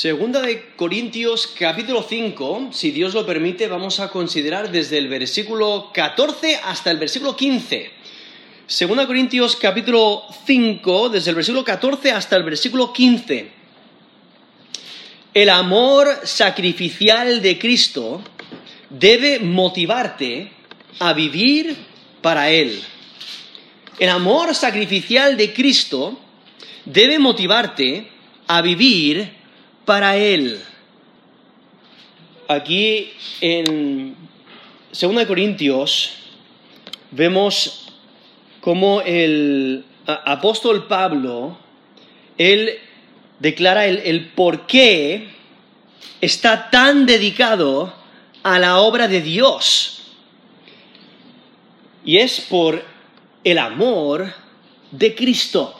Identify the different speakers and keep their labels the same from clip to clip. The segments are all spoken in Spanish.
Speaker 1: Segunda de Corintios capítulo 5, si Dios lo permite, vamos a considerar desde el versículo 14 hasta el versículo 15. Segunda Corintios capítulo 5, desde el versículo 14 hasta el versículo 15. El amor sacrificial de Cristo debe motivarte a vivir para Él. El amor sacrificial de Cristo debe motivarte a vivir para Él. Aquí en 2 Corintios vemos cómo el apóstol Pablo, él declara el, el por qué está tan dedicado a la obra de Dios. Y es por el amor de Cristo.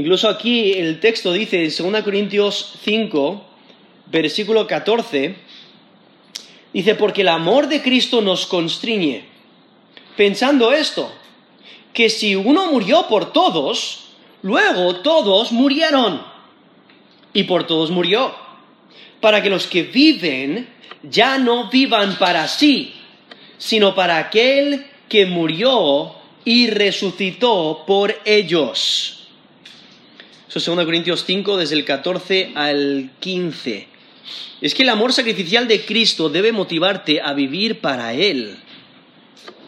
Speaker 1: Incluso aquí el texto dice en 2 Corintios 5, versículo 14, dice, porque el amor de Cristo nos constriñe, pensando esto, que si uno murió por todos, luego todos murieron, y por todos murió, para que los que viven ya no vivan para sí, sino para aquel que murió y resucitó por ellos. Eso es 2 Corintios 5, desde el 14 al 15. Es que el amor sacrificial de Cristo debe motivarte a vivir para Él.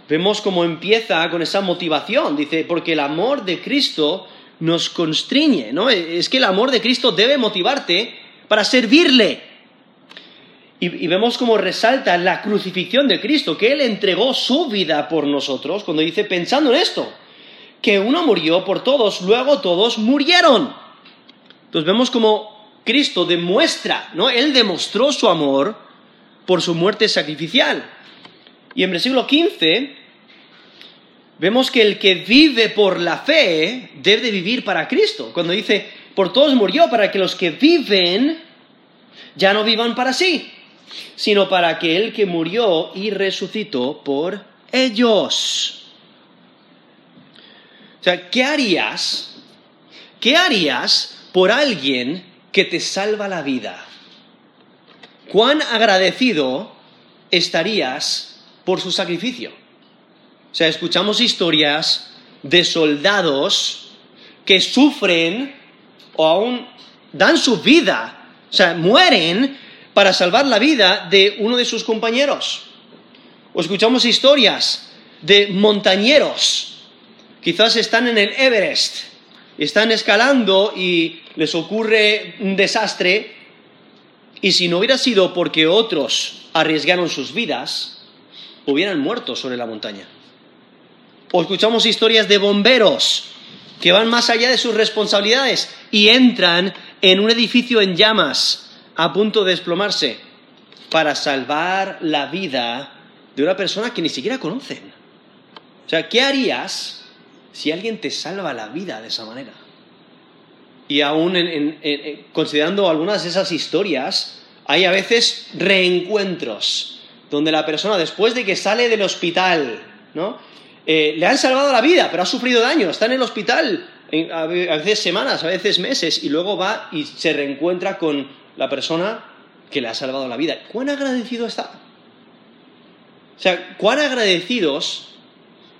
Speaker 1: Vemos cómo empieza con esa motivación. Dice, porque el amor de Cristo nos constriñe, ¿no? Es que el amor de Cristo debe motivarte para servirle. Y, vemos cómo resalta la crucifixión de Cristo, que Él entregó su vida por nosotros, cuando dice, pensando en esto, que uno murió por todos, luego todos murieron. Entonces vemos como Cristo demuestra, ¿no? Él demostró su amor por su muerte sacrificial. Y en versículo 15 vemos que el que vive por la fe debe vivir para Cristo. Cuando dice, por todos murió, para que los que viven ya no vivan para sí, sino para aquel que murió y resucitó por ellos. O sea, ¿qué harías? ¿Qué harías por alguien que te salva la vida? ¿Cuán agradecido estarías por su sacrificio? O sea, escuchamos historias de soldados que sufren o aún dan su vida, o sea, mueren para salvar la vida de uno de sus compañeros. O escuchamos historias de montañeros Quizás están en el Everest, están escalando y les ocurre un desastre y si no hubiera sido porque otros arriesgaron sus vidas, hubieran muerto sobre la montaña. O escuchamos historias de bomberos que van más allá de sus responsabilidades y entran en un edificio en llamas a punto de desplomarse para salvar la vida de una persona que ni siquiera conocen. O sea, ¿qué harías si alguien te salva la vida de esa manera. Y aún considerando algunas de esas historias, hay a veces reencuentros, donde la persona después de que sale del hospital, ¿no? Eh, le han salvado la vida, pero ha sufrido daño, está en el hospital a veces semanas, a veces meses, y luego va y se reencuentra con la persona que le ha salvado la vida. ¿Cuán agradecido está? O sea, ¿cuán agradecidos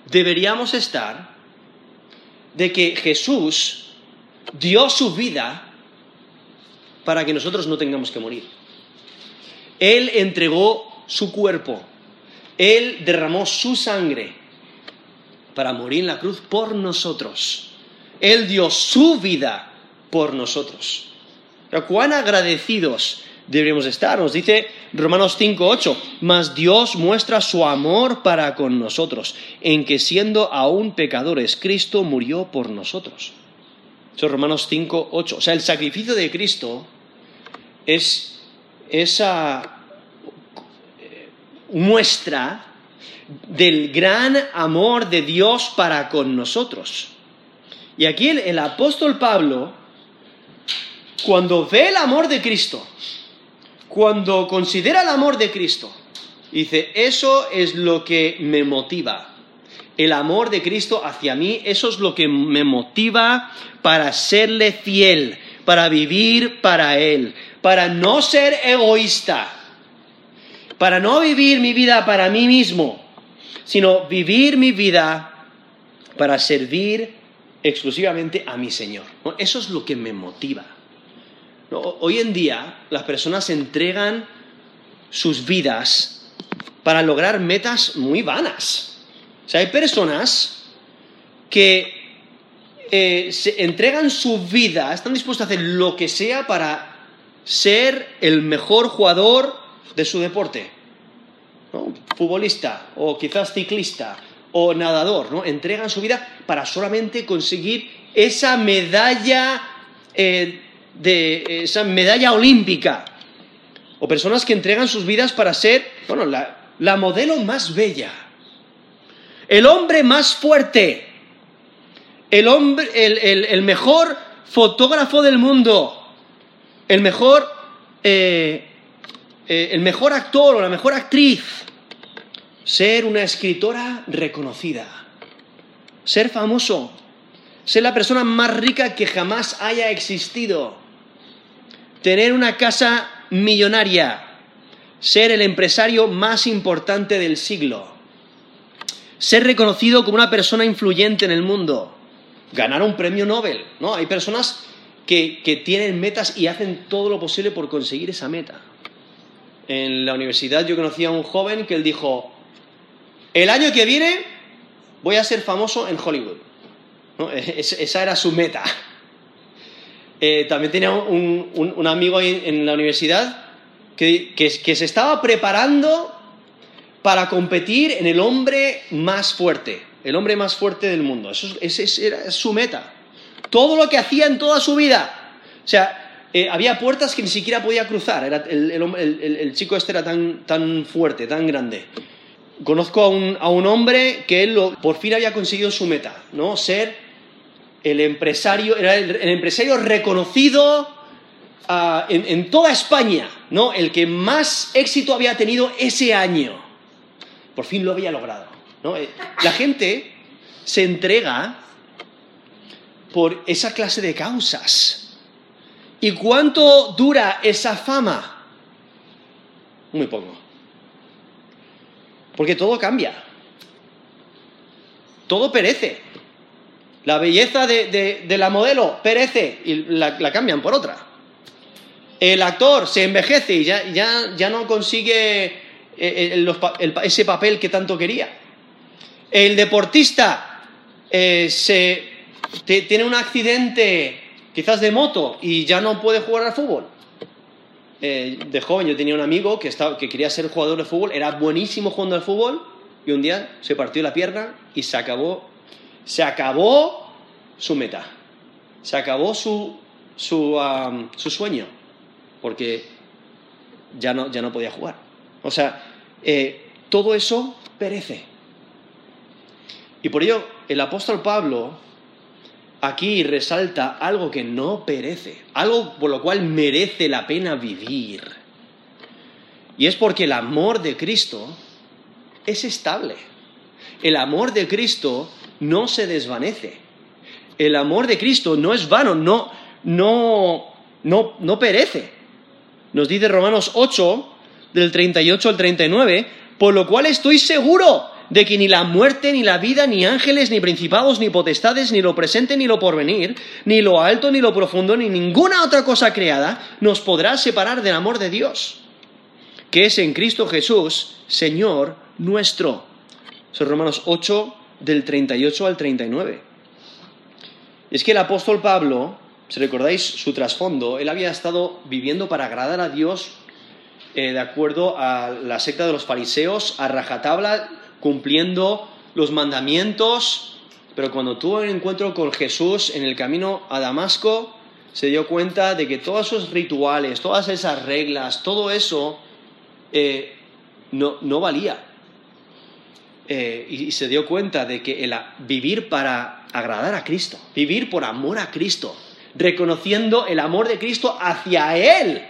Speaker 1: deberíamos estar de que Jesús dio su vida para que nosotros no tengamos que morir. Él entregó su cuerpo, Él derramó su sangre para morir en la cruz por nosotros. Él dio su vida por nosotros. ¿Cuán agradecidos deberíamos estar? Nos dice Romanos 5.8, mas Dios muestra su amor para con nosotros, en que siendo aún pecadores, Cristo murió por nosotros. Eso es Romanos 5.8. O sea, el sacrificio de Cristo es esa eh, muestra del gran amor de Dios para con nosotros. Y aquí el, el apóstol Pablo, cuando ve el amor de Cristo, cuando considera el amor de Cristo, dice, eso es lo que me motiva. El amor de Cristo hacia mí, eso es lo que me motiva para serle fiel, para vivir para Él, para no ser egoísta, para no vivir mi vida para mí mismo, sino vivir mi vida para servir exclusivamente a mi Señor. Eso es lo que me motiva. Hoy en día las personas entregan sus vidas para lograr metas muy vanas. O sea, hay personas que eh, entregan su vida, están dispuestos a hacer lo que sea para ser el mejor jugador de su deporte. Futbolista o quizás ciclista o nadador, ¿no? Entregan su vida para solamente conseguir esa medalla eh, de esa medalla olímpica. O personas que entregan sus vidas para ser, bueno, la, modelo más bella, el hombre más fuerte, el, hombre, el, mejor fotógrafo del mundo, el mejor, eh, eh, el mejor actor o la mejor actriz, ser una escritora reconocida, ser famoso, ser la persona más rica que jamás haya existido, tener una casa millonaria, ser el empresario más importante del siglo, ser reconocido como una persona influyente en el mundo, ganar un premio Nobel, ¿no? Hay personas que, que tienen metas y hacen todo lo posible por conseguir esa meta. En la universidad yo conocí a un joven que él dijo, el año que viene voy a ser famoso en Hollywood. esa era su meta. Eh, también tenía un, amigo en la universidad que, se estaba preparando para competir en el hombre más fuerte, el hombre más fuerte del mundo. Eso, era su meta. Todo lo que hacía en toda su vida. O sea, eh, había puertas que ni siquiera podía cruzar. el, chico este era tan, fuerte, tan grande. Conozco a un, hombre que por fin había conseguido su meta, ¿no? Ser el empresario, era el, empresario reconocido ah, en, toda España, ¿no? El que más éxito había tenido ese año. Por fin lo había logrado. Eh, la gente se entrega por esa clase de causas. ¿Y cuánto dura esa fama? Muy poco. Porque todo cambia. Todo perece. La belleza de, la modelo perece y la, cambian por otra. El actor se envejece y ya, no consigue eh, eh, ese papel que tanto quería. El deportista eh, tiene un accidente quizás de moto y ya no puede jugar al fútbol. de joven yo tenía un amigo que, que quería ser jugador de fútbol, era buenísimo jugando al fútbol y un día se partió la pierna y se acabó se acabó su meta, se acabó su, su, sueño, porque ya no, ya no, podía jugar. O sea, eh, todo eso perece. Y por ello el apóstol Pablo aquí resalta algo que no perece, algo por lo cual merece la pena vivir. Y es porque el amor de Cristo es estable. El amor de Cristo no se desvanece. El amor de Cristo no es vano, no, no, no, no perece. Nos dice Romanos 8, del 38 al 39, por lo cual estoy seguro de que ni la muerte, ni la vida, ni ángeles, ni principados, ni potestades, ni lo presente, ni lo porvenir, ni lo alto, ni lo profundo, ni ninguna otra cosa creada nos podrá separar del amor de Dios, que es en Cristo Jesús, Señor nuestro. Son Romanos 8, del 38 al 39. Es que el apóstol Pablo, si recordáis su trasfondo, él había estado viviendo para agradar a Dios eh, de acuerdo a la secta de los fariseos, a rajatabla, cumpliendo los mandamientos, pero cuando tuvo un encuentro con Jesús en el camino a Damasco, se dio cuenta de que todos esos rituales, todas esas reglas, todo eso eh, no, no valía. Eh, y, se dio cuenta de que el vivir para agradar a Cristo, vivir por amor a Cristo, reconociendo el amor de Cristo hacia Él,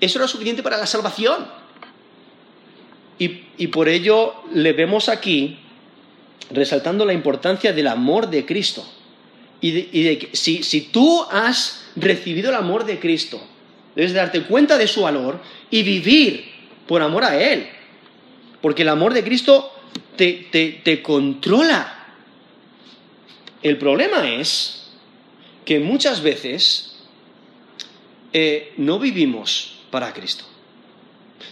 Speaker 1: eso era suficiente para la salvación. Y, por ello le vemos aquí resaltando la importancia del amor de Cristo. Y de, que si, si tú has recibido el amor de Cristo, debes darte cuenta de su valor y vivir por amor a Él. Porque el amor de Cristo te, controla. El problema es que muchas veces eh, no vivimos para Cristo,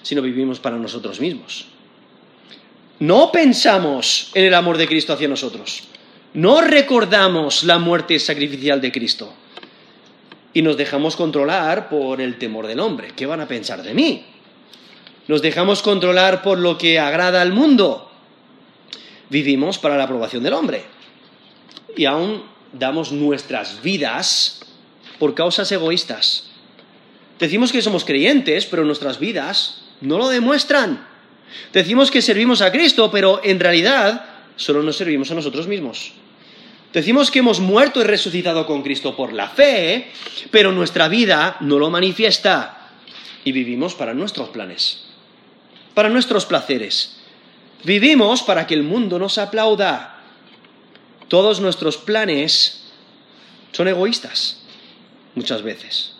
Speaker 1: sino vivimos para nosotros mismos. No pensamos en el amor de Cristo hacia nosotros. No recordamos la muerte sacrificial de Cristo. Y nos dejamos controlar por el temor del hombre. ¿Qué van a pensar de mí? Nos dejamos controlar por lo que agrada al mundo. Vivimos para la aprobación del hombre. Y aún damos nuestras vidas por causas egoístas. Decimos que somos creyentes, pero nuestras vidas no lo demuestran. Decimos que servimos a Cristo, pero en realidad solo nos servimos a nosotros mismos. Decimos que hemos muerto y resucitado con Cristo por la fe, pero nuestra vida no lo manifiesta y vivimos para nuestros planes, para nuestros placeres. Vivimos para que el mundo nos aplauda. Todos nuestros planes son egoístas, muchas veces.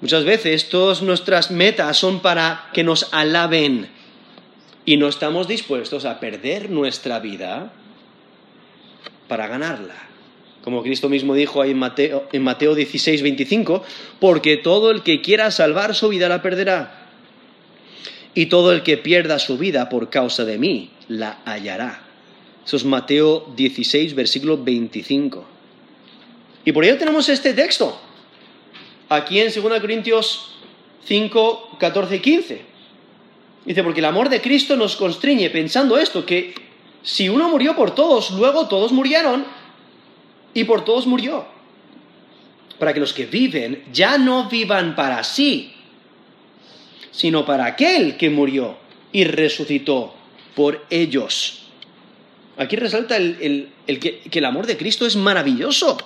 Speaker 1: Muchas veces todas nuestras metas son para que nos alaben, y no estamos dispuestos a perder nuestra vida para ganarla. Como Cristo mismo dijo ahí en Mateo, en Mateo 16, 25, porque todo el que quiera salvar su vida la perderá. Y todo el que pierda su vida por causa de mí la hallará. Eso es Mateo 16, versículo 25. Y por ello tenemos este texto. Aquí en 2 Corintios 5, 14 y 15. Dice, porque el amor de Cristo nos constriñe pensando esto, que si uno murió por todos, luego todos murieron y por todos murió. Para que los que viven ya no vivan para sí, sino para aquel que murió y resucitó por ellos. Aquí resalta el, que, que el amor de Cristo es maravilloso.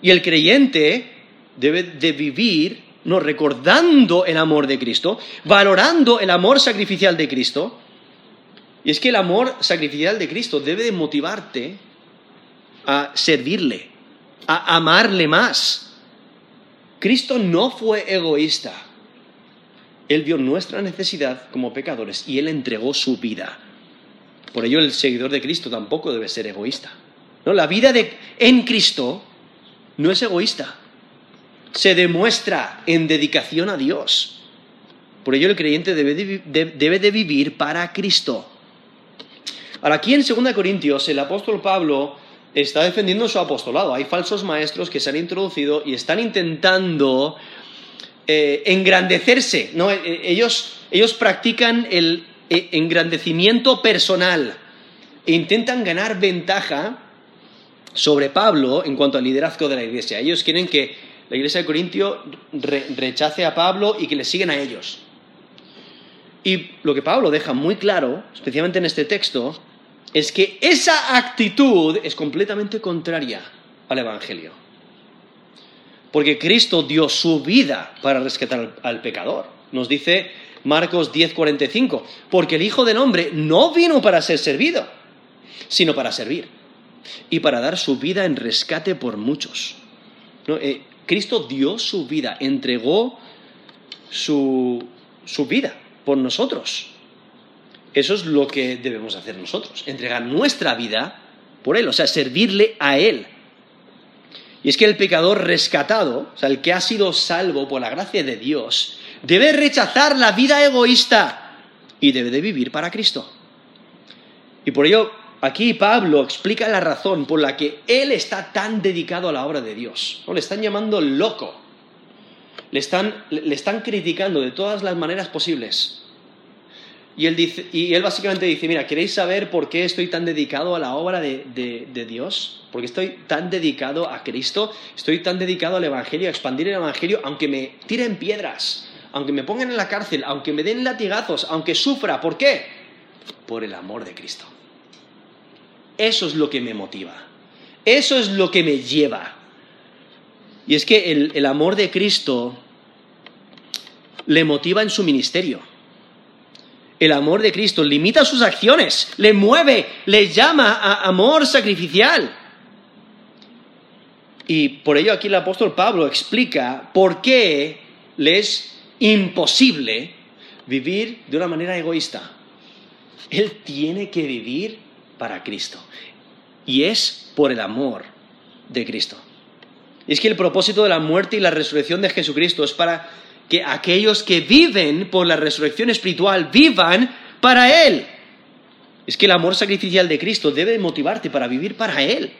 Speaker 1: Y el creyente debe de vivir no recordando el amor de Cristo, valorando el amor sacrificial de Cristo. Y es que el amor sacrificial de Cristo debe de motivarte a servirle, a amarle más. Cristo no fue egoísta. Él vio nuestra necesidad como pecadores y Él entregó su vida. Por ello el seguidor de Cristo tampoco debe ser egoísta. ¿No? La vida de, en Cristo no es egoísta se demuestra en dedicación a Dios. Por ello el creyente debe de, vivir para Cristo. Ahora, aquí en 2 Corintios el apóstol Pablo está defendiendo su apostolado. Hay falsos maestros que se han introducido y están intentando eh, engrandecerse. ¿no? Eh, eh, ellos, ellos practican el engrandecimiento personal e intentan ganar ventaja sobre Pablo en cuanto al liderazgo de la iglesia. Ellos quieren que la iglesia de Corintio rechace a Pablo y que le siguen a ellos. Y lo que Pablo deja muy claro, especialmente en este texto, es que esa actitud es completamente contraria al Evangelio. Porque Cristo dio su vida para rescatar al pecador. Nos dice Marcos 10:45, porque el Hijo del Hombre no vino para ser servido, sino para servir y para dar su vida en rescate por muchos. Eh, Cristo dio su vida, entregó su, vida por nosotros. Eso es lo que debemos hacer nosotros, entregar nuestra vida por Él, o sea, servirle a Él. Y es que el pecador rescatado, o sea, el que ha sido salvo por la gracia de Dios, debe rechazar la vida egoísta y debe de vivir para Cristo. Y por ello Aquí Pablo explica la razón por la que él está tan dedicado a la obra de Dios. Le están llamando loco. Le están, le están criticando de todas las maneras posibles. Y él, dice, y él básicamente dice, mira, ¿queréis saber por qué estoy tan dedicado a la obra de, de, Dios? Porque estoy tan dedicado a Cristo, estoy tan dedicado al Evangelio, a expandir el Evangelio, aunque me tiren piedras, aunque me pongan en la cárcel, aunque me den latigazos, aunque sufra. ¿Por qué? Por el amor de Cristo. Eso es lo que me motiva. Eso es lo que me lleva. Y es que el, amor de Cristo le motiva en su ministerio. El amor de Cristo limita sus acciones, le mueve, le llama a amor sacrificial. Y por ello aquí el apóstol Pablo explica por qué le es imposible vivir de una manera egoísta. Él tiene que vivir para Cristo. Y es por el amor de Cristo. Es que el propósito de la muerte y la resurrección de Jesucristo es para que aquellos que viven por la resurrección espiritual vivan para Él. Es que el amor sacrificial de Cristo debe motivarte para vivir para Él.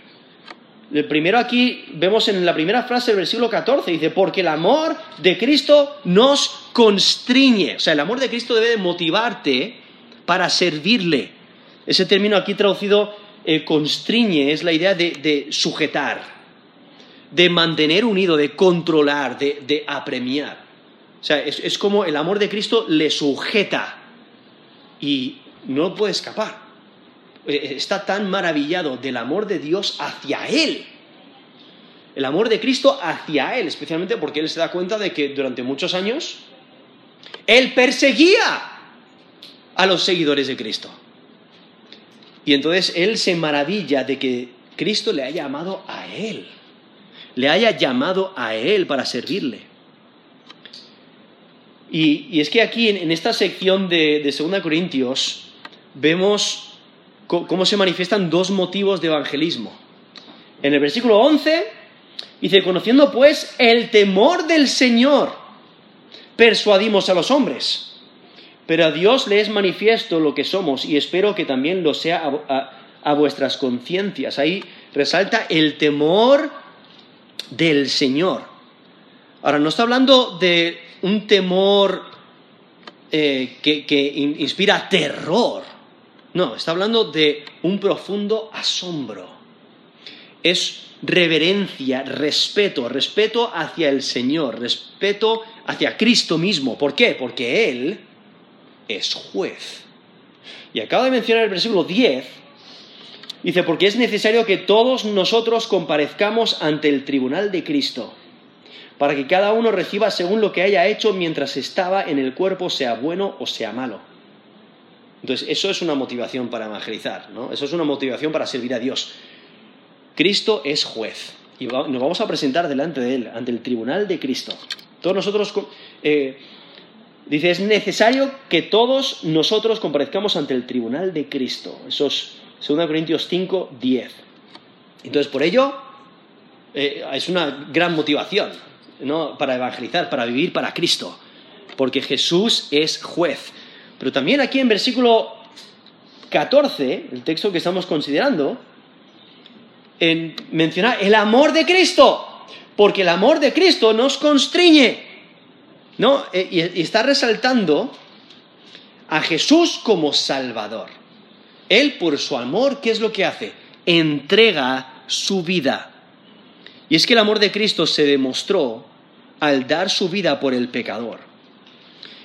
Speaker 1: El primero aquí vemos en la primera frase del versículo 14, dice, porque el amor de Cristo nos constriñe. O sea, el amor de Cristo debe motivarte para servirle. Ese término aquí traducido eh, constriñe es la idea de, sujetar, de mantener unido, de controlar, de, apremiar. O sea, es, como el amor de Cristo le sujeta y no puede escapar. Eh, está tan maravillado del amor de Dios hacia Él. El amor de Cristo hacia Él, especialmente porque Él se da cuenta de que durante muchos años Él perseguía a los seguidores de Cristo. Y entonces Él se maravilla de que Cristo le haya amado a Él, le haya llamado a Él para servirle. Y, es que aquí en, esta sección de, de 2 Corintios vemos cómo se manifiestan dos motivos de evangelismo. En el versículo 11 dice, conociendo pues el temor del Señor, persuadimos a los hombres. Pero a Dios le es manifiesto lo que somos y espero que también lo sea a, a vuestras conciencias. Ahí resalta el temor del Señor. Ahora, no está hablando de un temor eh, que inspira terror, no, está hablando de un profundo asombro. Es reverencia, respeto, respeto hacia el Señor, respeto hacia Cristo mismo. ¿Por qué? Porque Él es juez. Y acabo de mencionar el versículo 10. Dice, porque es necesario que todos nosotros comparezcamos ante el tribunal de Cristo, para que cada uno reciba según lo que haya hecho mientras estaba en el cuerpo, sea bueno o sea malo. Entonces, eso es una motivación para evangelizar, ¿no? Eso es una motivación para servir a Dios. Cristo es juez y nos vamos a presentar delante de Él, ante el tribunal de Cristo. Todos nosotros, eh, dice, es necesario que todos nosotros comparezcamos ante el tribunal de Cristo. Eso es 2 Corintios 5, 10. Entonces, por ello, eh, es una gran motivación ¿no? para evangelizar, para vivir para Cristo, porque Jesús es juez. Pero también aquí en versículo 14, el texto que estamos considerando, en, menciona el amor de Cristo, porque el amor de Cristo nos constriñe, ¿no? E, y está resaltando a Jesús como Salvador. Él, por su amor, ¿qué es lo que hace? Entrega su vida. Y es que el amor de Cristo se demostró al dar su vida por el pecador.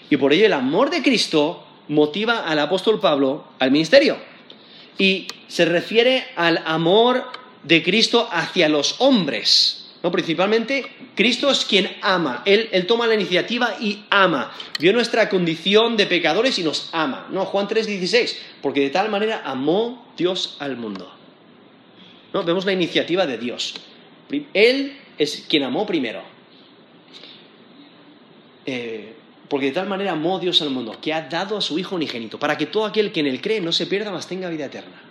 Speaker 1: Y por ello el amor de Cristo motiva al apóstol Pablo al ministerio. Y se refiere al amor de Cristo hacia los hombres. ¿no? Principalmente, Cristo es quien ama. Él, él, toma la iniciativa y ama. Vio nuestra condición de pecadores y nos ama. ¿no? Juan 3:16. Porque de tal manera amó Dios al mundo. ¿no? Vemos la iniciativa de Dios. Él es quien amó primero. Eh, porque de tal manera amó Dios al mundo, que ha dado a su Hijo unigénito, para que todo aquel que en él cree no se pierda, mas tenga vida eterna.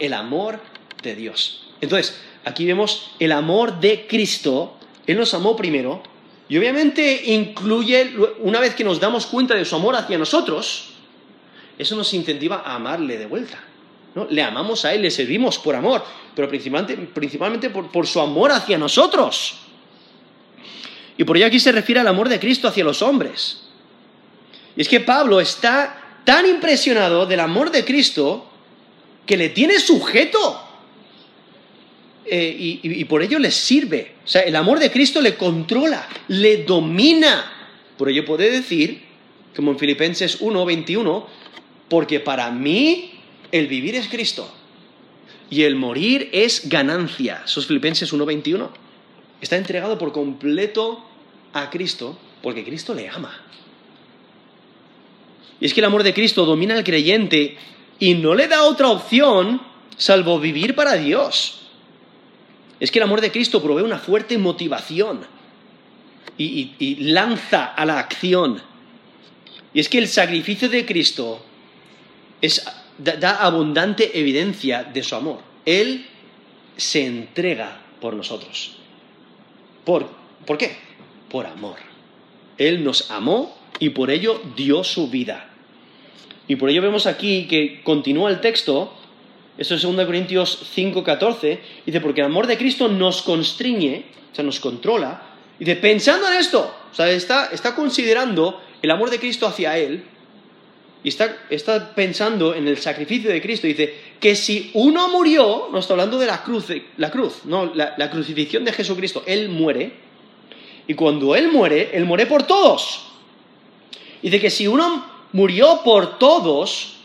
Speaker 1: El amor de Dios. Entonces, aquí vemos el amor de Cristo. Él nos amó primero, y obviamente incluye, una vez que nos damos cuenta de su amor hacia nosotros, eso nos incentiva a amarle de vuelta. ¿No? Le amamos a Él, le servimos por amor, pero principalmente, por, por su amor hacia nosotros. Y por ello aquí se refiere al amor de Cristo hacia los hombres. Y es que Pablo está tan impresionado del amor de Cristo que le tiene sujeto. Eh, y, por ello le sirve. O sea, el amor de Cristo le controla, le domina. Por ello puede decir, como en Filipenses 1, 21, porque para mí el vivir es Cristo y el morir es ganancia. Eso es Filipenses 1, 21 está entregado por completo a Cristo porque Cristo le ama. Y es que el amor de Cristo domina al creyente y no le da otra opción salvo vivir para Dios. es que el amor de Cristo provee una fuerte motivación y, lanza a la acción. Y es que el sacrificio de Cristo da, abundante evidencia de su amor. Él se entrega por nosotros. ¿Por, ¿Por qué? Por amor. Él nos amó y por ello dio su vida. Y por ello vemos aquí que continúa el texto, esto es 2 Corintios 5:14, dice, porque el amor de Cristo nos constriñe, o sea, nos controla, y dice, pensando en esto, o sea, está, está considerando el amor de Cristo hacia Él, y está, pensando en el sacrificio de Cristo, dice, que si uno murió, no está hablando de la cruz, la cruz, no, la, crucifixión de Jesucristo, Él muere, y cuando Él muere, Él muere por todos. Dice que si uno murió por todos,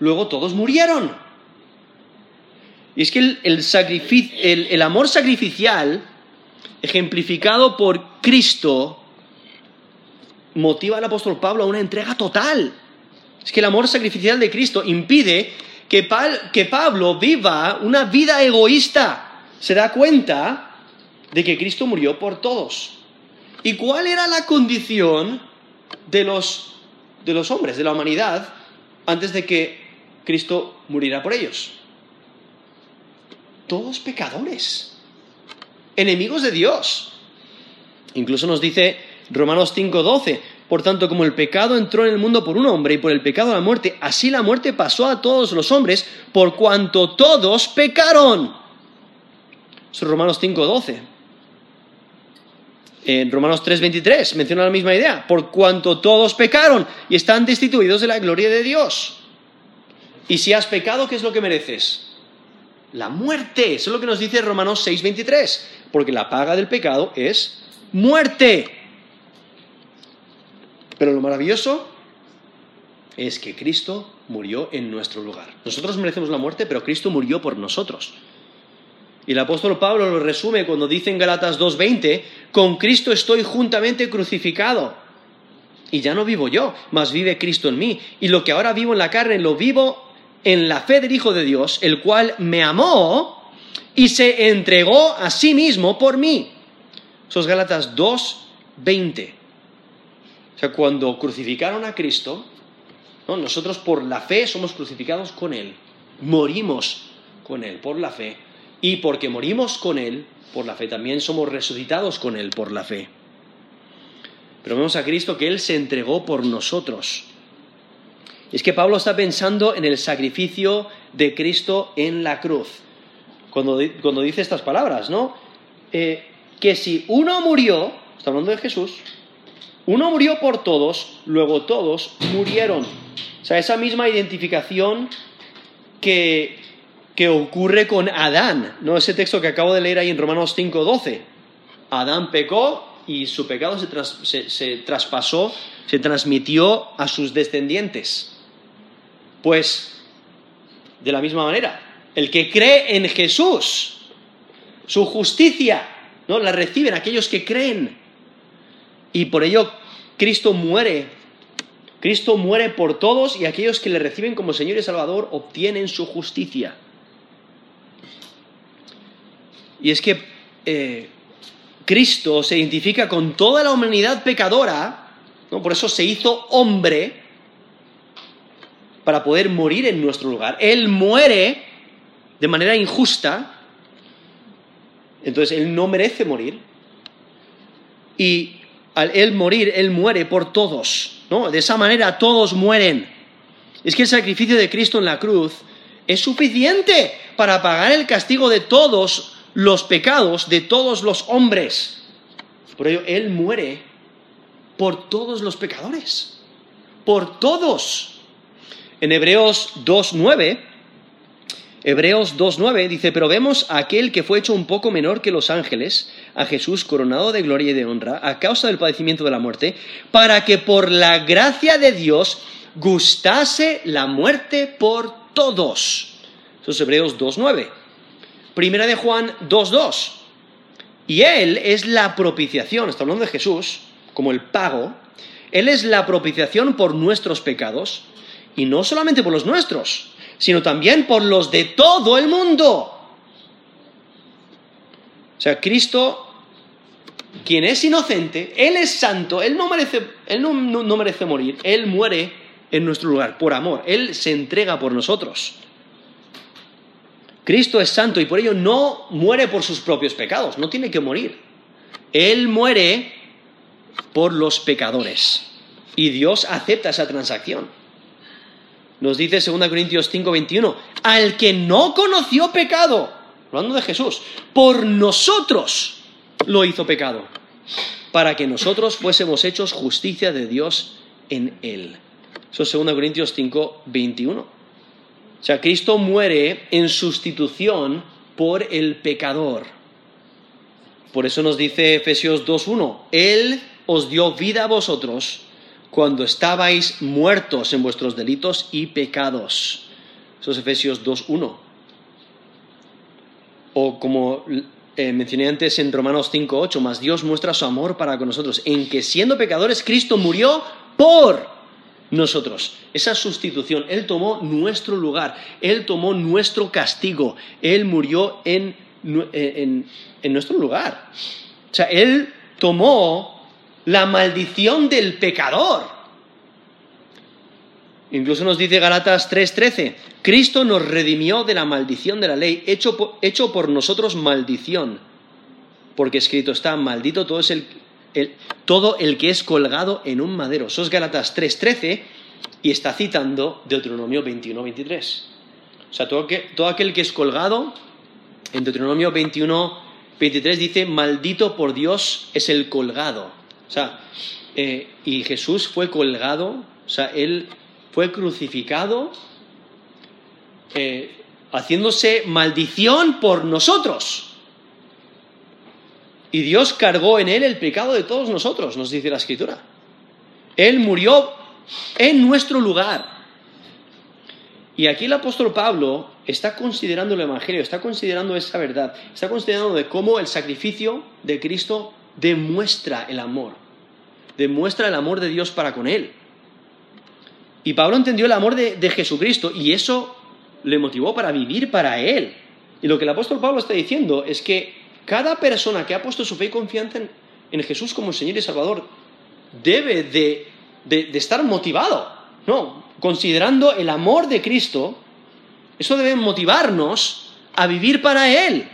Speaker 1: luego todos murieron. Y es que el, amor sacrificial, ejemplificado por Cristo, motiva al apóstol Pablo a una entrega total. Es que el amor sacrificial de Cristo impide que, que Pablo viva una vida egoísta. Se da cuenta de que Cristo murió por todos. ¿Y cuál era la condición de los de los hombres, de la humanidad, antes de que Cristo muriera por ellos. Todos pecadores, enemigos de Dios. Incluso nos dice Romanos 5:12, por tanto como el pecado entró en el mundo por un hombre y por el pecado la muerte, así la muerte pasó a todos los hombres por cuanto todos pecaron. Eso es Romanos 5:12 en Romanos 3:23 menciona la misma idea, por cuanto todos pecaron y están destituidos de la gloria de Dios. Y si has pecado, ¿qué es lo que mereces? La muerte. Eso es lo que nos dice Romanos 6:23, porque la paga del pecado es muerte. Pero lo maravilloso es que Cristo murió en nuestro lugar. Nosotros merecemos la muerte, pero Cristo murió por nosotros. Y el apóstol Pablo lo resume cuando dice en Galatas 2.20, con Cristo estoy juntamente crucificado. Y ya no vivo yo, mas vive Cristo en mí. Y lo que ahora vivo en la carne, lo vivo en la fe del Hijo de Dios, el cual me amó y se entregó a sí mismo por mí. Eso es Gálatas 2.20. O sea, cuando crucificaron a Cristo, nosotros por la fe somos crucificados con Él. Morimos con Él por la fe y porque morimos con Él por la fe, también somos resucitados con Él por la fe. Pero vemos a Cristo que Él se entregó por nosotros. Y es que Pablo está pensando en el sacrificio de Cristo en la cruz. Cuando, dice estas palabras, ¿no? Eh, que si uno murió, está hablando de Jesús, uno murió por todos, luego todos murieron. O sea, esa misma identificación que que ocurre con Adán, ¿no? Ese texto que acabo de leer ahí en Romanos 5:12. Adán pecó y su pecado se, se traspasó, se transmitió a sus descendientes. Pues, de la misma manera, el que cree en Jesús, su justicia, ¿no? La reciben aquellos que creen. Y por ello Cristo muere. Cristo muere por todos y aquellos que le reciben como Señor y Salvador obtienen su justicia. Y es que eh, Cristo se identifica con toda la humanidad pecadora, ¿no? por eso se hizo hombre para poder morir en nuestro lugar. Él muere de manera injusta, entonces Él no merece morir. Y al Él morir, Él muere por todos. ¿no? De esa manera todos mueren. Es que el sacrificio de Cristo en la cruz es suficiente para pagar el castigo de todos los pecados de todos los hombres. Por ello, Él muere por todos los pecadores. Por todos. En Hebreos 2.9, Hebreos 2.9 dice, pero vemos a aquel que fue hecho un poco menor que los ángeles, a Jesús coronado de gloria y de honra, a causa del padecimiento de la muerte, para que por la gracia de Dios gustase la muerte por todos. Eso es Hebreos 2.9. Primera de Juan 2.2. Y Él es la propiciación, está hablando de Jesús, como el pago. Él es la propiciación por nuestros pecados, y no solamente por los nuestros, sino también por los de todo el mundo. O sea, Cristo, quien es inocente, Él es santo, Él no merece, él no, no merece morir, Él muere en nuestro lugar, por amor, Él se entrega por nosotros. Cristo es santo y por ello no muere por sus propios pecados, no tiene que morir. Él muere por los pecadores. Y Dios acepta esa transacción. Nos dice 2 Corintios 5, 21, al que no conoció pecado, hablando de Jesús, por nosotros lo hizo pecado, para que nosotros fuésemos hechos justicia de Dios en él. Eso es 2 Corintios 5, 21. O sea, Cristo muere en sustitución por el pecador. Por eso nos dice Efesios 2.1, Él os dio vida a vosotros cuando estabais muertos en vuestros delitos y pecados. Eso es Efesios 2.1. O como eh, mencioné antes en Romanos 5.8, más Dios muestra su amor para con nosotros, en que siendo pecadores Cristo murió por nosotros. Esa sustitución, Él tomó nuestro lugar, Él tomó nuestro castigo, Él murió en, nuestro lugar. O sea, Él tomó la maldición del pecador. Incluso nos dice Galatas 3:13, Cristo nos redimió de la maldición de la ley, hecho por, hecho por nosotros maldición, porque escrito está, maldito todo es el, todo el que es colgado en un madero. Eso es Gálatas 3.13 y está citando Deuteronomio 21.23. O sea, todo, aquel que es colgado, en Deuteronomio 21.23 dice, maldito por Dios es el colgado. O sea, eh, y Jesús fue colgado, o sea, él fue crucificado, eh, haciéndose maldición por nosotros. Y Dios cargó en él el pecado de todos nosotros, nos dice la escritura. Él murió en nuestro lugar. Y aquí el apóstol Pablo está considerando el Evangelio, está considerando esa verdad, está considerando de cómo el sacrificio de Cristo demuestra el amor, demuestra el amor de Dios para con él. Y Pablo entendió el amor de, de Jesucristo y eso le motivó para vivir para él. Y lo que el apóstol Pablo está diciendo es que cada persona que ha puesto su fe y confianza en, Jesús como Señor y Salvador debe de, estar motivado, ¿no? Considerando el amor de Cristo, eso debe motivarnos a vivir para Él.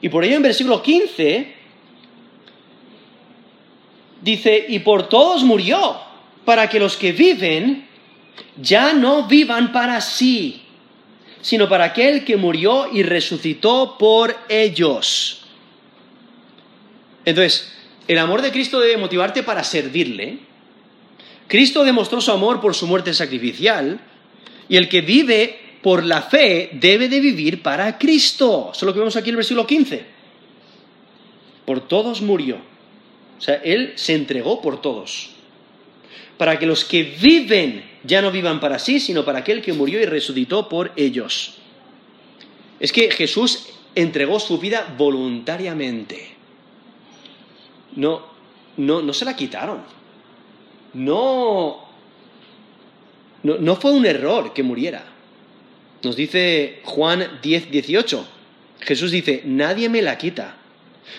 Speaker 1: Y por ello en versículo 15 dice, y por todos murió, para que los que viven ya no vivan para sí, sino para aquel que murió y resucitó por ellos. Entonces, el amor de Cristo debe motivarte para servirle. Cristo demostró su amor por su muerte sacrificial y el que vive por la fe debe de vivir para Cristo. Eso es lo que vemos aquí en el versículo 15. Por todos murió. O sea, Él se entregó por todos. Para que los que viven ya no vivan para sí, sino para aquel que murió y resucitó por ellos. Es que Jesús entregó su vida voluntariamente. No, no, no se la quitaron. No, no, no fue un error que muriera. Nos dice Juan 10, 18. Jesús dice, nadie me la quita,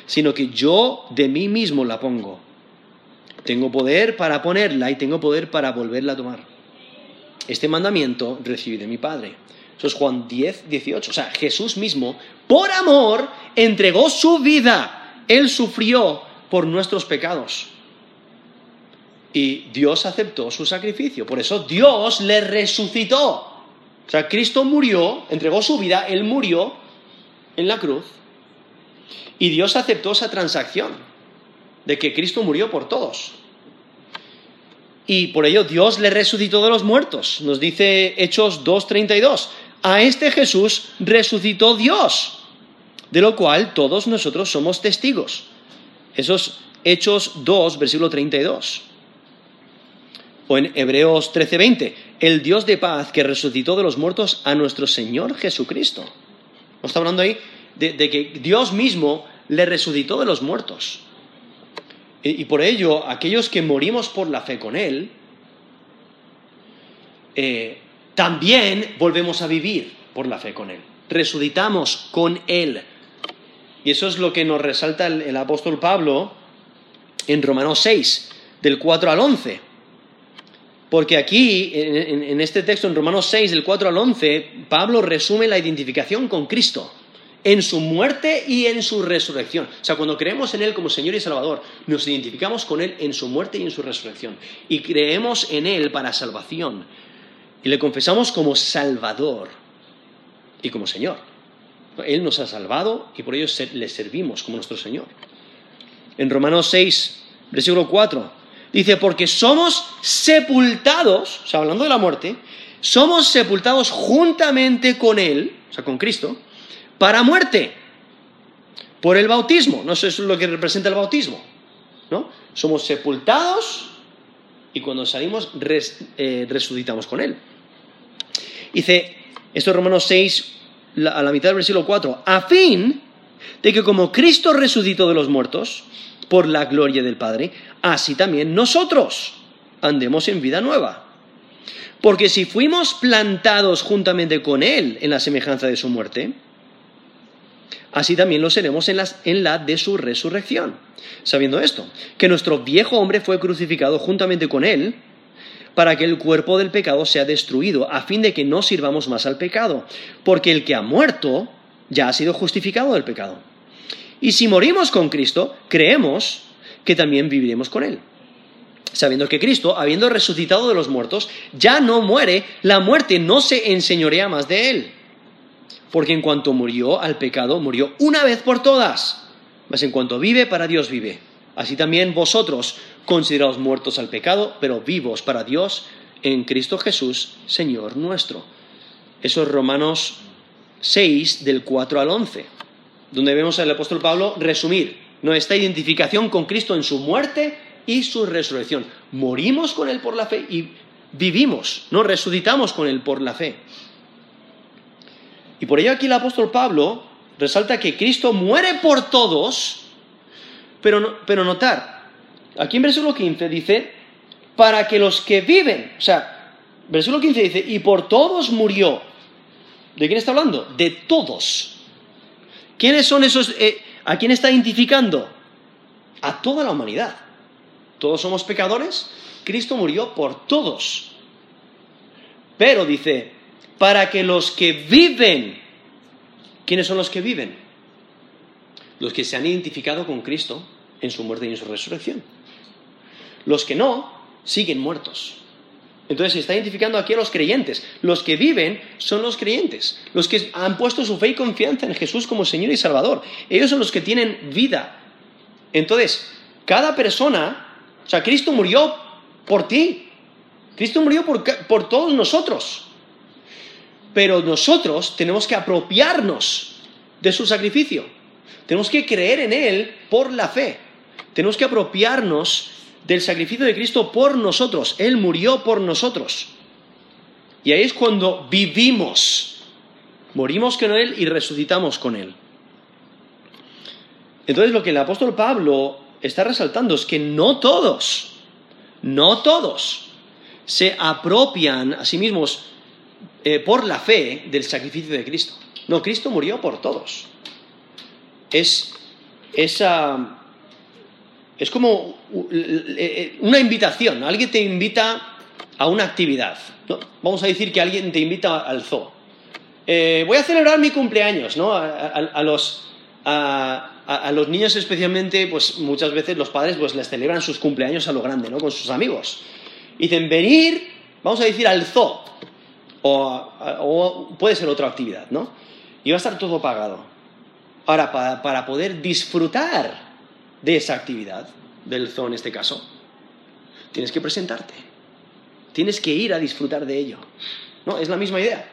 Speaker 1: sino que yo de mí mismo la pongo. Tengo poder para ponerla y tengo poder para volverla a tomar. Este mandamiento recibí de mi Padre. Eso es Juan 10, 18. O sea, Jesús mismo, por amor, entregó su vida. Él sufrió por nuestros pecados. Y Dios aceptó su sacrificio. Por eso Dios le resucitó. O sea, Cristo murió, entregó su vida, Él murió en la cruz. Y Dios aceptó esa transacción de que Cristo murió por todos. Y por ello Dios le resucitó de los muertos. Nos dice Hechos 2.32. A este Jesús resucitó Dios, de lo cual todos nosotros somos testigos. Esos Hechos 2, versículo 32. O en Hebreos 13:20, el Dios de paz que resucitó de los muertos a nuestro Señor Jesucristo. Nos está hablando ahí de, de que Dios mismo le resucitó de los muertos. Y por ello, aquellos que morimos por la fe con Él, eh, también volvemos a vivir por la fe con Él. Resucitamos con Él. Y eso es lo que nos resalta el, el apóstol Pablo en Romanos 6, del 4 al 11. Porque aquí, en, en- este texto, en Romanos 6, del 4 al 11, Pablo resume la identificación con Cristo en su muerte y en su resurrección. O sea, cuando creemos en Él como Señor y Salvador, nos identificamos con Él en su muerte y en su resurrección. Y creemos en Él para salvación. Y le confesamos como Salvador y como Señor. Él nos ha salvado y por ello le servimos como nuestro Señor. En Romanos 6, versículo 4, dice, porque somos sepultados, o sea, hablando de la muerte, somos sepultados juntamente con Él, o sea, con Cristo, para muerte, por el bautismo. No sé, eso es lo que representa el bautismo, ¿no? Somos sepultados y cuando salimos eh, resucitamos con Él. Dice, esto es Romanos 6, la- a la mitad del versículo 4, a fin de que como Cristo resucitó de los muertos, por la gloria del Padre, así también nosotros andemos en vida nueva. Porque si fuimos plantados juntamente con Él en la semejanza de su muerte, así también lo seremos en, la de su resurrección. Sabiendo esto, que nuestro viejo hombre fue crucificado juntamente con Él, para que el cuerpo del pecado sea destruido, a fin de que no sirvamos más al pecado, porque el que ha muerto ya ha sido justificado del pecado. Y si morimos con Cristo, creemos que también viviremos con Él. Sabiendo que Cristo, habiendo resucitado de los muertos, ya no muere, la muerte no se enseñorea más de Él. Porque en cuanto murió al pecado, murió una vez por todas. Mas en cuanto vive, para Dios vive. Así también vosotros, considerados muertos al pecado, pero vivos para Dios en Cristo Jesús, Señor nuestro. Eso es Romanos 6, del 4 al 11, donde vemos al apóstol Pablo resumir nuestra identificación con Cristo en su muerte y su resurrección. Morimos con Él por la fe y vivimos, no resucitamos con Él por la fe. Y por ello aquí el apóstol Pablo resalta que Cristo muere por todos, pero, pero notar, aquí en versículo 15 dice, para que los que viven, o sea, versículo 15 dice, y por todos murió. ¿De quién está hablando? De todos. ¿Quiénes son esos? eh, ¿A quién está identificando? A toda la humanidad. Todos somos pecadores. Cristo murió por todos. Pero dice, para que los que viven, ¿quiénes son los que viven? Los que se han identificado con Cristo en su muerte y en su resurrección. Los que no, siguen muertos. Entonces se está identificando aquí a los creyentes. Los que viven son los creyentes. Los que han puesto su fe y confianza en Jesús como Señor y Salvador. Ellos son los que tienen vida. Entonces, cada persona, o sea, Cristo murió por ti. Cristo murió por, por todos nosotros. Pero nosotros tenemos que apropiarnos de su sacrificio. Tenemos que creer en Él por la fe. Tenemos que apropiarnos del sacrificio de Cristo por nosotros. Él murió por nosotros. Y ahí es cuando vivimos. Morimos con Él y resucitamos con Él. Entonces lo que el apóstol Pablo está resaltando es que no todos, no todos se apropian a sí mismos eh, por la fe del sacrificio de Cristo. No, Cristo murió por todos. Es, es como l- l- una invitación. Alguien te invita a una actividad. Vamos a decir que alguien te invita al zoo. Eh, voy a celebrar mi cumpleaños, ¿no? A, los, a los niños especialmente, pues muchas veces los padres pues les celebran sus cumpleaños a lo grande, ¿no? Con sus amigos. Y dicen, venir, vamos a decir, al zoo. O, puede ser otra actividad, ¿no? Y va a estar todo pagado. Ahora, para, para poder disfrutar de esa actividad, del zoo en este caso, tienes que presentarte. Tienes que ir a disfrutar de ello. ¿No? Es la misma idea.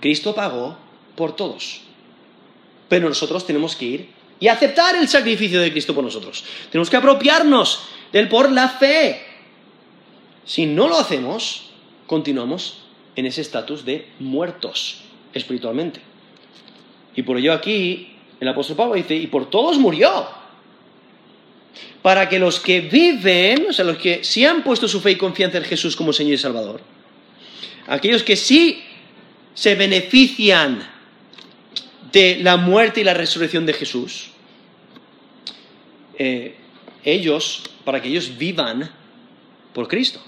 Speaker 1: Cristo pagó por todos. Pero nosotros tenemos que ir y aceptar el sacrificio de Cristo por nosotros. Tenemos que apropiarnos del por la fe. Si no lo hacemos, continuamos en ese estatus de muertos espiritualmente. Y por ello aquí el apóstol Pablo dice, y por todos murió. Para que los que viven, o sea, los que sí han puesto su fe y confianza en Jesús como Señor y Salvador, aquellos que sí se benefician de la muerte y la resurrección de Jesús, eh, ellos, para que ellos vivan por Cristo.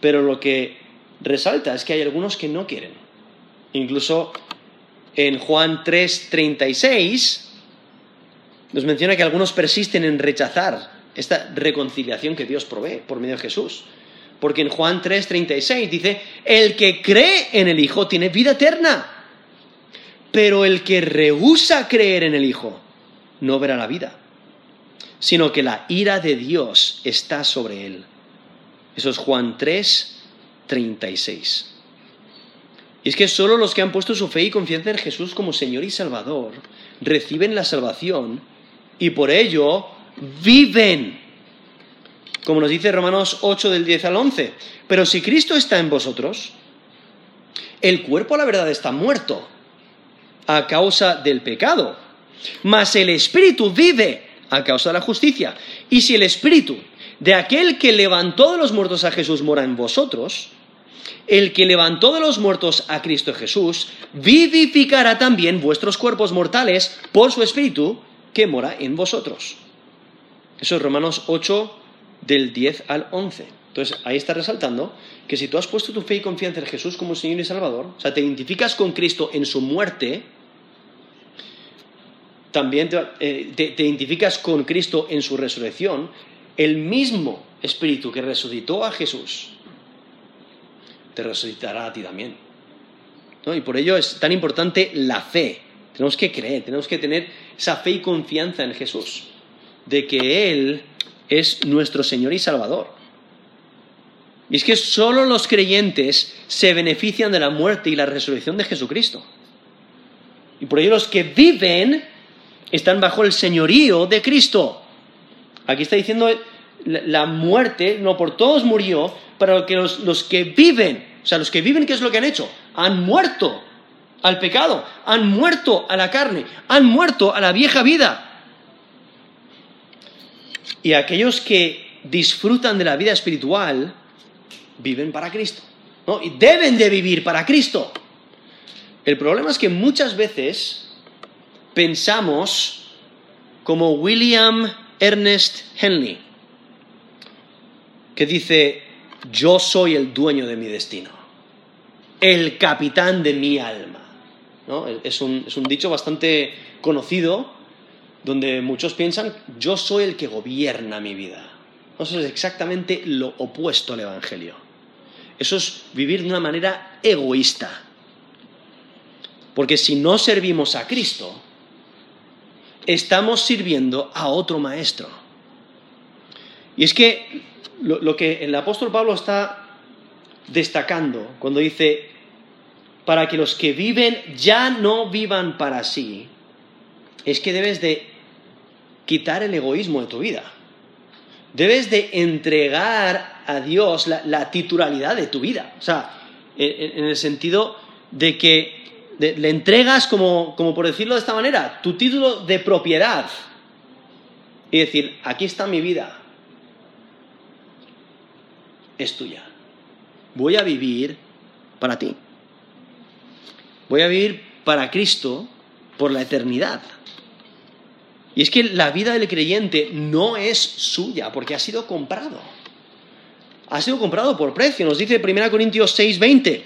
Speaker 1: Pero lo que resalta es que hay algunos que no quieren. Incluso en Juan 3:36 nos menciona que algunos persisten en rechazar esta reconciliación que Dios provee por medio de Jesús. Porque en Juan 3:36 dice, el que cree en el Hijo tiene vida eterna, pero el que rehúsa creer en el Hijo no verá la vida, sino que la ira de Dios está sobre él. Eso es Juan 3:36. Y es que solo los que han puesto su fe y confianza en Jesús como Señor y Salvador reciben la salvación y por ello viven. Como nos dice Romanos 8 del 10 al 11. Pero si Cristo está en vosotros, el cuerpo la verdad está muerto a causa del pecado, mas el espíritu vive a causa de la justicia. Y si el espíritu de aquel que levantó de los muertos a Jesús mora en vosotros, el que levantó de los muertos a Cristo Jesús, vivificará también vuestros cuerpos mortales por su espíritu que mora en vosotros. Eso es Romanos 8 del 10 al 11. Entonces ahí está resaltando que si tú has puesto tu fe y confianza en Jesús como Señor y Salvador, o sea, te identificas con Cristo en su muerte, también te, eh, te identificas con Cristo en su resurrección, el mismo Espíritu que resucitó a Jesús resucitará a ti también. Y por ello es tan importante la fe. Tenemos que creer, tenemos que tener esa fe y confianza en Jesús, de que Él es nuestro Señor y Salvador. Y es que solo los creyentes se benefician de la muerte y la resurrección de Jesucristo. Y por ello los que viven están bajo el señorío de Cristo. Aquí está diciendo la muerte, no por todos murió, para los, los que viven, o sea, los que viven, ¿qué es lo que han hecho? Han muerto al pecado, han muerto a la carne, han muerto a la vieja vida. Y aquellos que disfrutan de la vida espiritual viven para Cristo. ¿no? Y deben de vivir para Cristo. El problema es que muchas veces pensamos como William Ernest Henley, que dice, yo soy el dueño de mi destino, el capitán de mi alma. Es, un, dicho bastante conocido donde muchos piensan, yo soy el que gobierna mi vida. Eso es exactamente lo opuesto al Evangelio. Eso es vivir de una manera egoísta. Porque si no servimos a Cristo, estamos sirviendo a otro maestro. Y es que lo, que el apóstol Pablo está destacando cuando dice, para que los que viven ya no vivan para sí, es que debes de quitar el egoísmo de tu vida. Debes de entregar a Dios la, titularidad de tu vida. O sea, en, el sentido de que le entregas, como, como por decirlo de esta manera, tu título de propiedad. Y decir, aquí está mi vida, es tuya. Voy a vivir para ti. Voy a vivir para Cristo por la eternidad. Y es que la vida del creyente no es suya porque ha sido comprado. Ha sido comprado por precio. Nos dice 1 Corintios 6:20,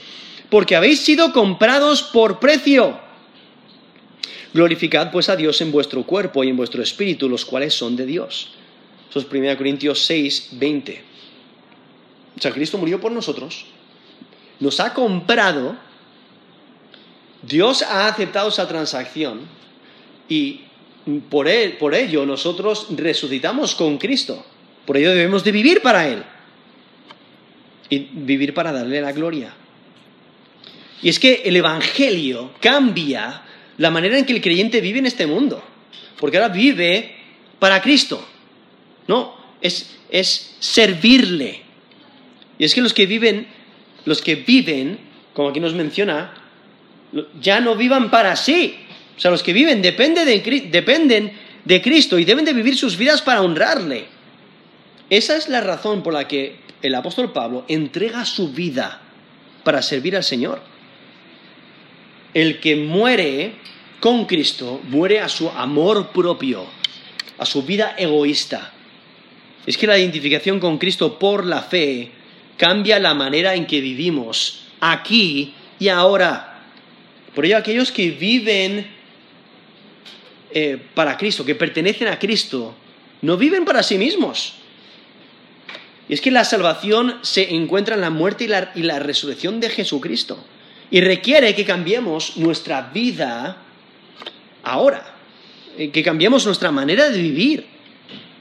Speaker 1: porque habéis sido comprados por precio. Glorificad pues a Dios en vuestro cuerpo y en vuestro espíritu, los cuales son de Dios. Eso es 1 Corintios 6:20. O sea, Cristo murió por nosotros, nos ha comprado, Dios ha aceptado esa transacción y por, él, por ello nosotros resucitamos con Cristo. Por ello debemos de vivir para Él y vivir para darle la gloria. Y es que el Evangelio cambia la manera en que el creyente vive en este mundo, porque ahora vive para Cristo. No, es, es servirle. Y es que los que viven, los que viven, como aquí nos menciona, ya no vivan para sí. O sea, los que viven dependen de Cristo y deben de vivir sus vidas para honrarle. Esa es la razón por la que el apóstol Pablo entrega su vida para servir al Señor. El que muere con Cristo muere a su amor propio, a su vida egoísta. Es que la identificación con Cristo por la fe cambia la manera en que vivimos aquí y ahora. Por ello, aquellos que viven eh, para Cristo, que pertenecen a Cristo, no viven para sí mismos. Y es que la salvación se encuentra en la muerte y la, y la resurrección de Jesucristo. Y requiere que cambiemos nuestra vida ahora, eh, que cambiemos nuestra manera de vivir.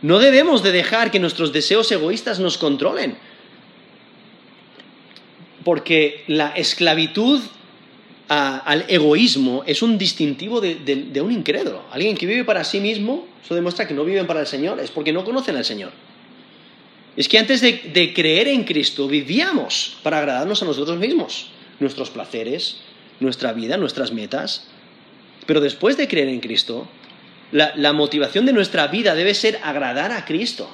Speaker 1: No debemos de dejar que nuestros deseos egoístas nos controlen. Porque la esclavitud al egoísmo es un distintivo de, un incrédulo. Alguien que vive para sí mismo, eso demuestra que no viven para el Señor, es porque no conocen al Señor. Es que antes de, creer en Cristo vivíamos para agradarnos a nosotros mismos, nuestros placeres, nuestra vida, nuestras metas. Pero después de creer en Cristo, la, la motivación de nuestra vida debe ser agradar a Cristo.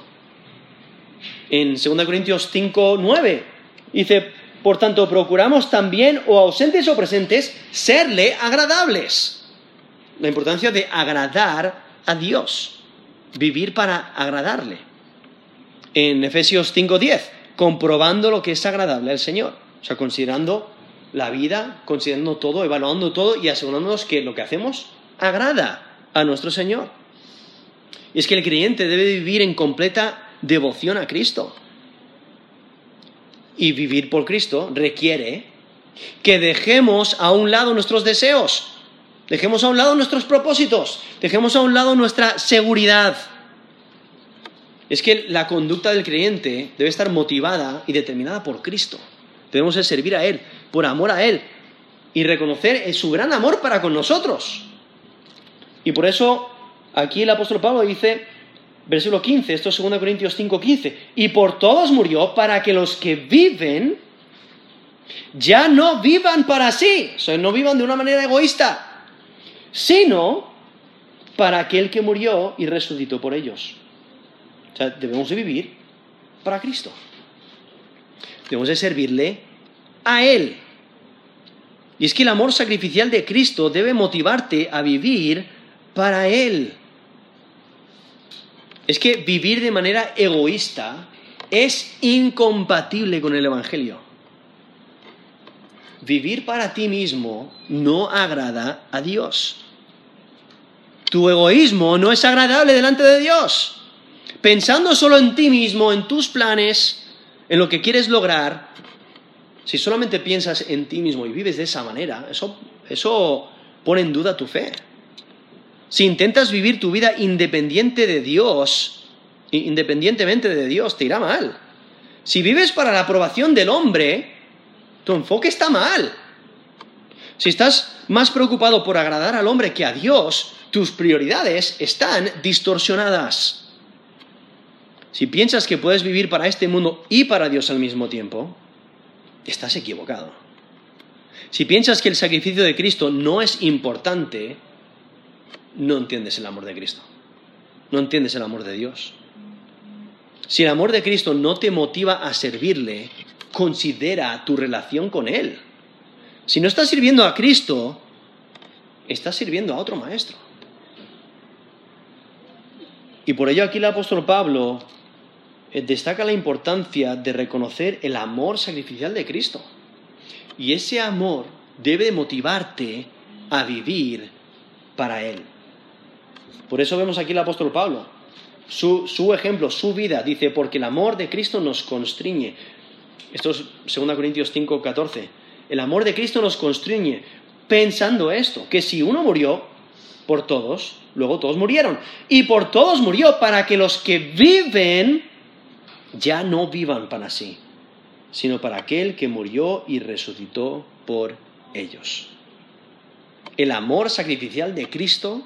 Speaker 1: En 2 Corintios 5, 9 dice, por tanto, procuramos también, o ausentes o presentes, serle agradables. La importancia de agradar a Dios, vivir para agradarle. En Efesios 5:10, comprobando lo que es agradable al Señor. O sea, considerando la vida, considerando todo, evaluando todo y asegurándonos que lo que hacemos agrada a nuestro Señor. Y es que el creyente debe vivir en completa devoción a Cristo y vivir por Cristo requiere que dejemos a un lado nuestros deseos, dejemos a un lado nuestros propósitos, dejemos a un lado nuestra seguridad. Es que la conducta del creyente debe estar motivada y determinada por Cristo. Debemos servir a Él, por amor a Él, y reconocer su gran amor para con nosotros. Y por eso aquí el apóstol Pablo dice, versículo 15, esto es 2 Corintios 5, 15, y por todos murió para que los que viven ya no vivan para sí, o sea, no vivan de una manera egoísta, sino para aquel que murió y resucitó por ellos. O sea, debemos de vivir para Cristo. Debemos de servirle a Él. Y es que el amor sacrificial de Cristo debe motivarte a vivir para Él es que vivir de manera egoísta es incompatible con el Evangelio. Vivir para ti mismo no agrada a Dios. Tu egoísmo no es agradable delante de Dios. Pensando solo en ti mismo, en tus planes, en lo que quieres lograr, si solamente piensas en ti mismo y vives de esa manera, eso, pone en duda tu fe. Si intentas vivir tu vida independiente de Dios, independientemente de Dios, te irá mal. Si vives para la aprobación del hombre, tu enfoque está mal. Si estás más preocupado por agradar al hombre que a Dios, tus prioridades están distorsionadas. Si piensas que puedes vivir para este mundo y para Dios al mismo tiempo, estás equivocado. Si piensas que el sacrificio de Cristo no es importante, no entiendes el amor de Cristo. No entiendes el amor de Dios. Si el amor de Cristo no te motiva a servirle, considera tu relación con Él. Si no estás sirviendo a Cristo, estás sirviendo a otro maestro. Y por ello aquí el apóstol Pablo eh, destaca la importancia de reconocer el amor sacrificial de Cristo. Y ese amor debe motivarte a vivir para Él. Por eso vemos aquí el apóstol Pablo. Su, ejemplo, su vida, dice, porque el amor de Cristo nos constriñe. Esto es 2 Corintios 5, 14. El amor de Cristo nos constriñe pensando esto, que si uno murió por todos, luego todos murieron. Y por todos murió para que los que viven ya no vivan para sí, sino para aquel que murió y resucitó por ellos. El amor sacrificial de Cristo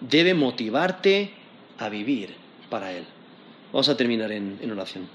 Speaker 1: debe motivarte a vivir para Él. Vamos a terminar en, en oración.